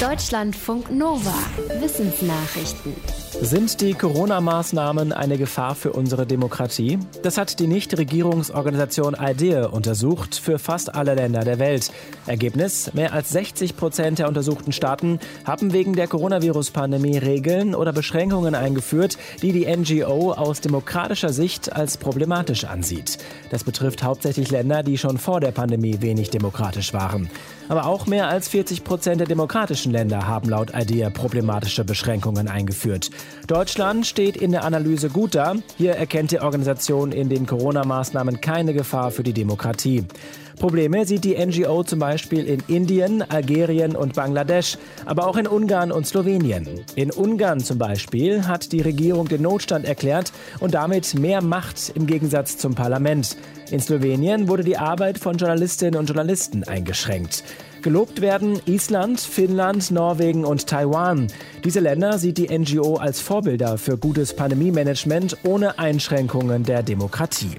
Deutschlandfunk Nova. Wissensnachrichten. Sind die Corona-Maßnahmen eine Gefahr für unsere Demokratie? Das hat die Nichtregierungsorganisation IDEA untersucht für fast alle Länder der Welt. Ergebnis: Mehr als 60 Prozent der untersuchten Staaten haben wegen der Coronavirus-Pandemie Regeln oder Beschränkungen eingeführt, die die NGO aus demokratischer Sicht als problematisch ansieht. Das betrifft hauptsächlich Länder, die schon vor der Pandemie wenig demokratisch waren. Aber auch mehr als 40 Prozent der demokratischen Länder haben laut IDEA problematische Beschränkungen eingeführt. Deutschland steht in der Analyse gut da. Hier erkennt die Organisation in den Corona-Maßnahmen keine Gefahr für die Demokratie. Probleme sieht die NGO zum Beispiel in Indien, Algerien und Bangladesch, aber auch in Ungarn und Slowenien. In Ungarn zum Beispiel hat die Regierung den Notstand erklärt und damit mehr Macht im Gegensatz zum Parlament. In Slowenien wurde die Arbeit von Journalistinnen und Journalisten eingeschränkt. Gelobt werden Island, Finnland, Norwegen und Taiwan. Diese Länder sieht die NGO als Vorbilder für gutes Pandemie-Management ohne Einschränkungen der Demokratie.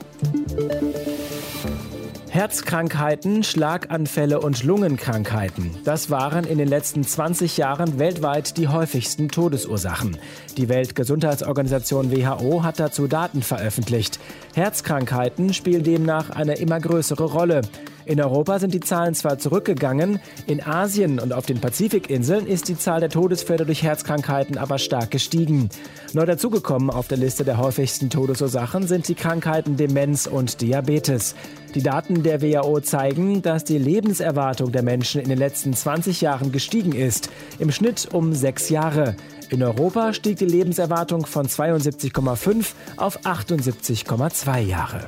Herzkrankheiten, Schlaganfälle und Lungenkrankheiten. Das waren in den letzten 20 Jahren weltweit die häufigsten Todesursachen. Die Weltgesundheitsorganisation WHO hat dazu Daten veröffentlicht. Herzkrankheiten spielen demnach eine immer größere Rolle. In Europa sind die Zahlen zwar zurückgegangen, in Asien und auf den Pazifikinseln ist die Zahl der Todesfälle durch Herzkrankheiten aber stark gestiegen. Neu dazugekommen auf der Liste der häufigsten Todesursachen sind die Krankheiten Demenz und Diabetes. Die Daten der WHO zeigen, dass die Lebenserwartung der Menschen in den letzten 20 Jahren gestiegen ist, im Schnitt um sechs Jahre. In Europa stieg die Lebenserwartung von 72,5 auf 78,2 Jahre.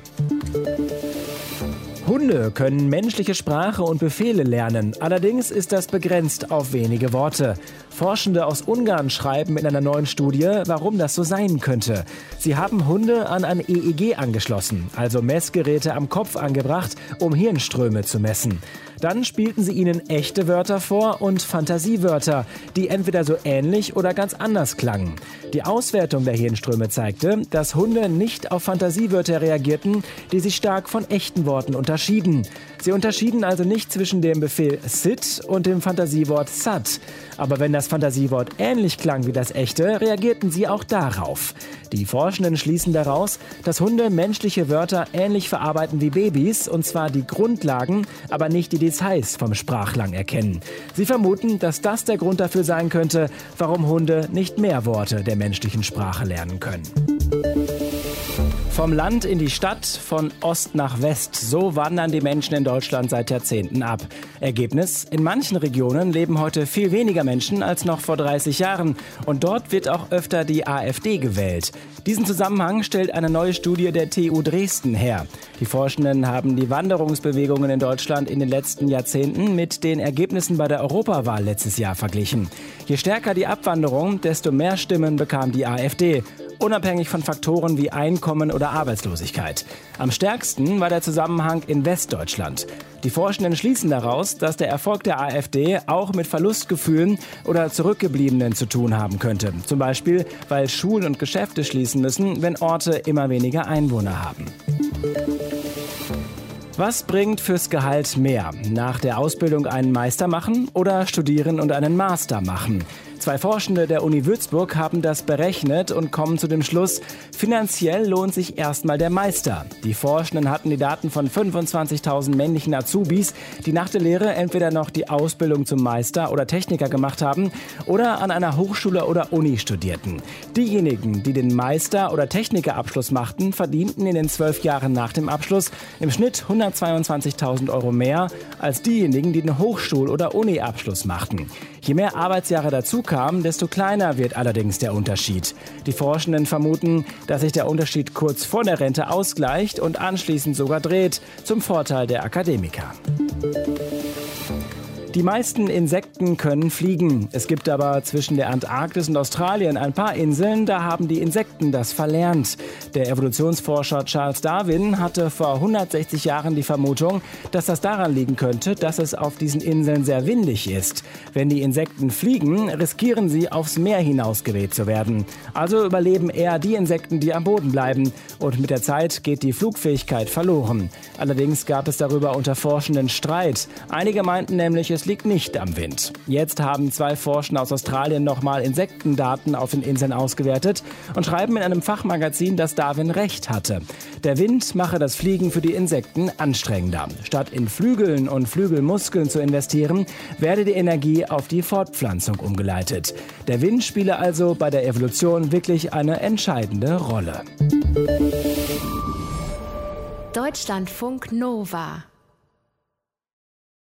Hunde können menschliche Sprache und Befehle lernen. Allerdings ist das begrenzt auf wenige Worte. Forschende aus Ungarn schreiben in einer neuen Studie, warum das so sein könnte. Sie haben Hunde an ein EEG angeschlossen, also Messgeräte am Kopf angebracht, um Hirnströme zu messen. Dann spielten sie ihnen echte Wörter vor und Fantasiewörter, die entweder so ähnlich oder ganz anders klangen. Die Auswertung der Hirnströme zeigte, dass Hunde nicht auf Fantasiewörter reagierten, die sich stark von echten Worten unterschieden. Sie unterschieden also nicht zwischen dem Befehl sit und dem Fantasiewort sat. Aber wenn das Fantasiewort ähnlich klang wie das echte, reagierten sie auch darauf. Die Forschenden schließen daraus, dass Hunde menschliche Wörter ähnlich verarbeiten wie Babys, und zwar die Grundlagen, aber nicht die Details vom Sprachlang erkennen. Sie vermuten, dass das der Grund dafür sein könnte, warum Hunde nicht mehr Worte der menschlichen Sprache lernen können. Vom Land in die Stadt, von Ost nach West. So wandern die Menschen in Deutschland seit Jahrzehnten ab. Ergebnis? In manchen Regionen leben heute viel weniger Menschen als noch vor 30 Jahren. Und dort wird auch öfter die AfD gewählt. Diesen Zusammenhang stellt eine neue Studie der TU Dresden her. Die Forschenden haben die Wanderungsbewegungen in Deutschland in den letzten Jahrzehnten mit den Ergebnissen bei der Europawahl letztes Jahr verglichen. Je stärker die Abwanderung, desto mehr Stimmen bekam die AfD unabhängig von Faktoren wie Einkommen oder Arbeitslosigkeit. Am stärksten war der Zusammenhang in Westdeutschland. Die Forschenden schließen daraus, dass der Erfolg der AfD auch mit Verlustgefühlen oder Zurückgebliebenen zu tun haben könnte. Zum Beispiel, weil Schulen und Geschäfte schließen müssen, wenn Orte immer weniger Einwohner haben. Was bringt fürs Gehalt mehr? Nach der Ausbildung einen Meister machen oder studieren und einen Master machen? Zwei Forschende der Uni Würzburg haben das berechnet und kommen zu dem Schluss, finanziell lohnt sich erstmal der Meister. Die Forschenden hatten die Daten von 25.000 männlichen Azubis, die nach der Lehre entweder noch die Ausbildung zum Meister oder Techniker gemacht haben oder an einer Hochschule oder Uni studierten. Diejenigen, die den Meister- oder Technikerabschluss machten, verdienten in den zwölf Jahren nach dem Abschluss im Schnitt 122.000 Euro mehr als diejenigen, die den Hochschul- oder Uni-Abschluss machten. Je mehr Arbeitsjahre dazu kamen, desto kleiner wird allerdings der Unterschied. Die Forschenden vermuten, dass sich der Unterschied kurz vor der Rente ausgleicht und anschließend sogar dreht, zum Vorteil der Akademiker. Die meisten Insekten können fliegen. Es gibt aber zwischen der Antarktis und Australien ein paar Inseln, da haben die Insekten das verlernt. Der Evolutionsforscher Charles Darwin hatte vor 160 Jahren die Vermutung, dass das daran liegen könnte, dass es auf diesen Inseln sehr windig ist. Wenn die Insekten fliegen, riskieren sie, aufs Meer hinausgeweht zu werden. Also überleben eher die Insekten, die am Boden bleiben. Und mit der Zeit geht die Flugfähigkeit verloren. Allerdings gab es darüber unter Forschenden Streit. Einige meinten nämlich, es liegt nicht am Wind. Jetzt haben zwei Forscher aus Australien nochmal Insektendaten auf den Inseln ausgewertet und schreiben in einem Fachmagazin, dass Darwin recht hatte. Der Wind mache das Fliegen für die Insekten anstrengender. Statt in Flügeln und Flügelmuskeln zu investieren, werde die Energie auf die Fortpflanzung umgeleitet. Der Wind spiele also bei der Evolution wirklich eine entscheidende Rolle. Deutschlandfunk Nova